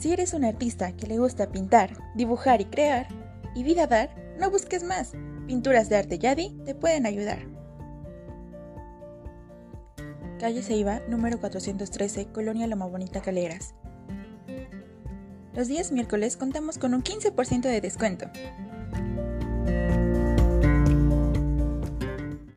Si eres un artista que le gusta pintar, dibujar y crear, y vida dar, no busques más. Pinturas de arte Yadi te pueden ayudar. Calle Ceiba, número 413, Colonia Loma Bonita Caleras. Los días miércoles contamos con un 15% de descuento.